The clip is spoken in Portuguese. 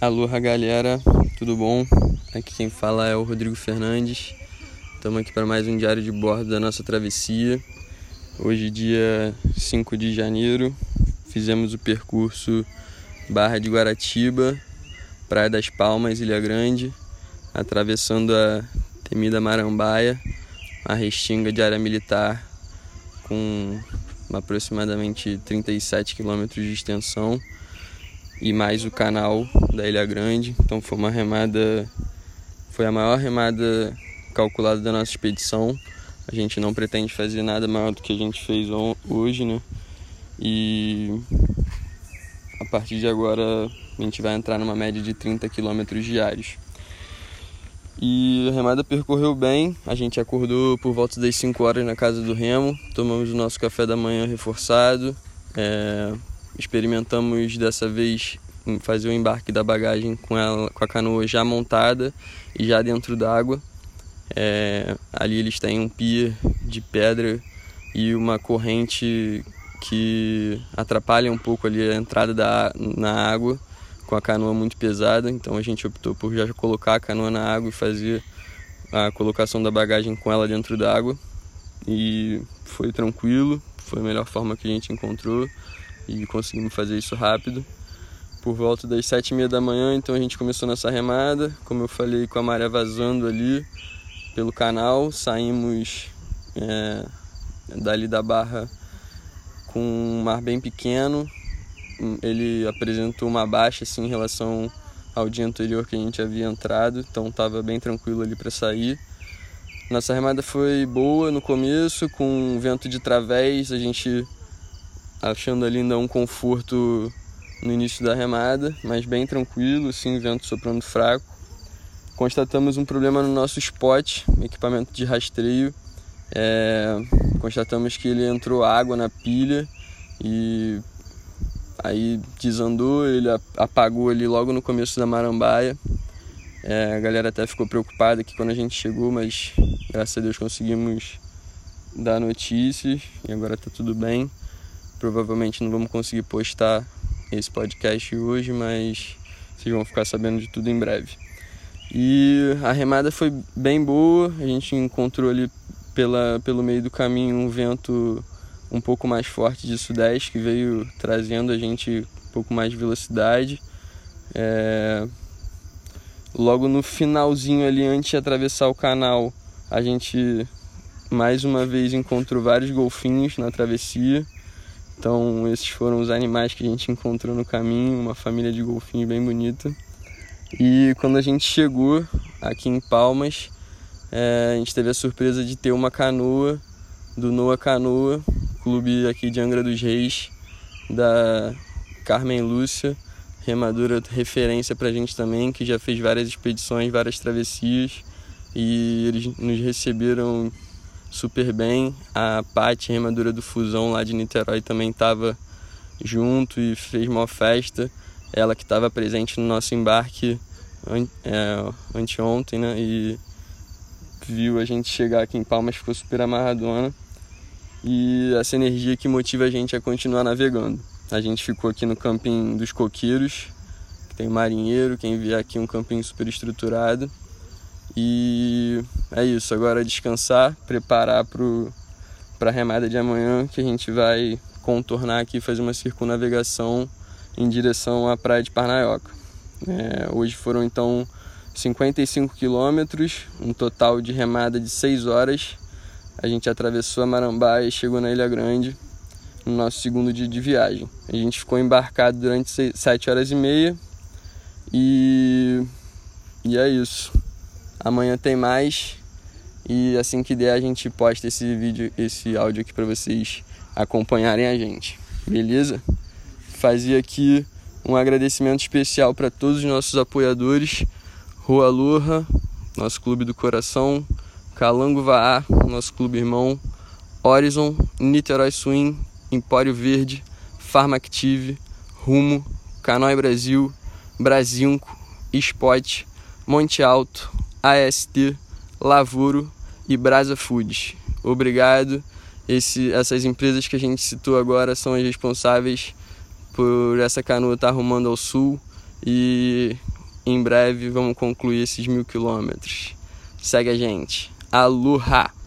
Aloha galera, tudo bom? Aqui quem fala é o Rodrigo Fernandes. Estamos aqui para mais um diário de bordo da nossa travessia. Hoje, dia 5 de janeiro, fizemos o percurso Barra de Guaratiba, Praia das Palmas, Ilha Grande, atravessando a temida Marambaia, a restinga de área militar com aproximadamente 37 quilômetros de extensão e mais o canal da Ilha Grande. Então foi uma remada, foi a maior remada calculada da nossa expedição. A gente não pretende fazer nada maior do que a gente fez hoje, né? E a partir de agora a gente vai entrar numa média de 30 quilômetros diários. E a remada percorreu bem, a gente acordou por volta das 5 horas na casa do Remo, tomamos o nosso café da manhã reforçado, é, experimentamos dessa vez fazer o embarque da bagagem com, ela, com a canoa já montada e já dentro d'água. É, ali eles têm um pier de pedra e uma corrente que atrapalha um pouco ali a entrada da, na água com a canoa muito pesada, então a gente optou por já colocar a canoa na água e fazer a colocação da bagagem com ela dentro d'água. E foi tranquilo, foi a melhor forma que a gente encontrou e conseguimos fazer isso rápido. Por volta das sete e meia da manhã, então a gente começou nossa remada, como eu falei, com a maré vazando ali pelo canal, saímos é, dali da barra com um mar bem pequeno, ele apresentou uma baixa assim, em relação ao dia anterior que a gente havia entrado, então estava bem tranquilo ali para sair. Nossa remada foi boa no começo, com vento de través, a gente achando ali ainda um conforto no início da remada, mas bem tranquilo, sim, vento soprando fraco. Constatamos um problema no nosso spot, equipamento de rastreio. É, constatamos que ele entrou água na pilha e aí desandou, ele apagou ali logo no começo da marambaia. É, a galera até ficou preocupada aqui quando a gente chegou, mas graças a Deus conseguimos dar notícias e agora tá tudo bem. Provavelmente não vamos conseguir postar esse podcast hoje, mas vocês vão ficar sabendo de tudo em breve. E a remada foi bem boa, a gente encontrou ali pela, pelo meio do caminho um vento um pouco mais forte de sudeste que veio trazendo a gente um pouco mais de velocidade. É... Logo no finalzinho ali, antes de atravessar o canal, a gente mais uma vez encontrou vários golfinhos na travessia. Então, esses foram os animais que a gente encontrou no caminho, uma família de golfinhos bem bonita. E quando a gente chegou aqui em Palmas, é, a gente teve a surpresa de ter uma canoa do Noa Canoa, clube aqui de Angra dos Reis, da Carmen Lúcia, remadora referência pra gente também, que já fez várias expedições, várias travessias, e eles nos receberam super bem. A Paty, remadora do Fusão lá de Niterói, também estava junto e fez uma festa. Ela que estava presente no nosso embarque é, anteontem, né? E viu a gente chegar aqui em Palmas, ficou super amarradona. E essa energia que motiva a gente a continuar navegando. A gente ficou aqui no camping dos coqueiros, que tem marinheiro, quem vier aqui um camping super estruturado. E é isso, agora descansar, preparar para a remada de amanhã, que a gente vai contornar aqui, fazer uma circunnavegação em direção à praia de Parnaioca. É, hoje foram então 55 quilômetros, um total de remada de 6 horas. A gente atravessou a Marambá e chegou na Ilha Grande no nosso segundo dia de viagem. A gente ficou embarcado durante 7 horas e meia e, e é isso. Amanhã tem mais e assim que der a gente posta esse vídeo, esse áudio aqui para vocês acompanharem a gente. Beleza? Fazia aqui um agradecimento especial para todos os nossos apoiadores, Rua Lurra, nosso clube do coração, Calango Vaá, nosso clube irmão, Horizon, Niterói Swing, Empório Verde, Farmactive, Rumo, Canói Brasil, Brasinco, Spot, Monte Alto, AST, Lavoro e Brasa Foods. Obrigado. Esse, essas empresas que a gente citou agora são as responsáveis por essa canoa estar tá rumando ao sul e em breve vamos concluir esses mil quilômetros. Segue a gente. Aloha!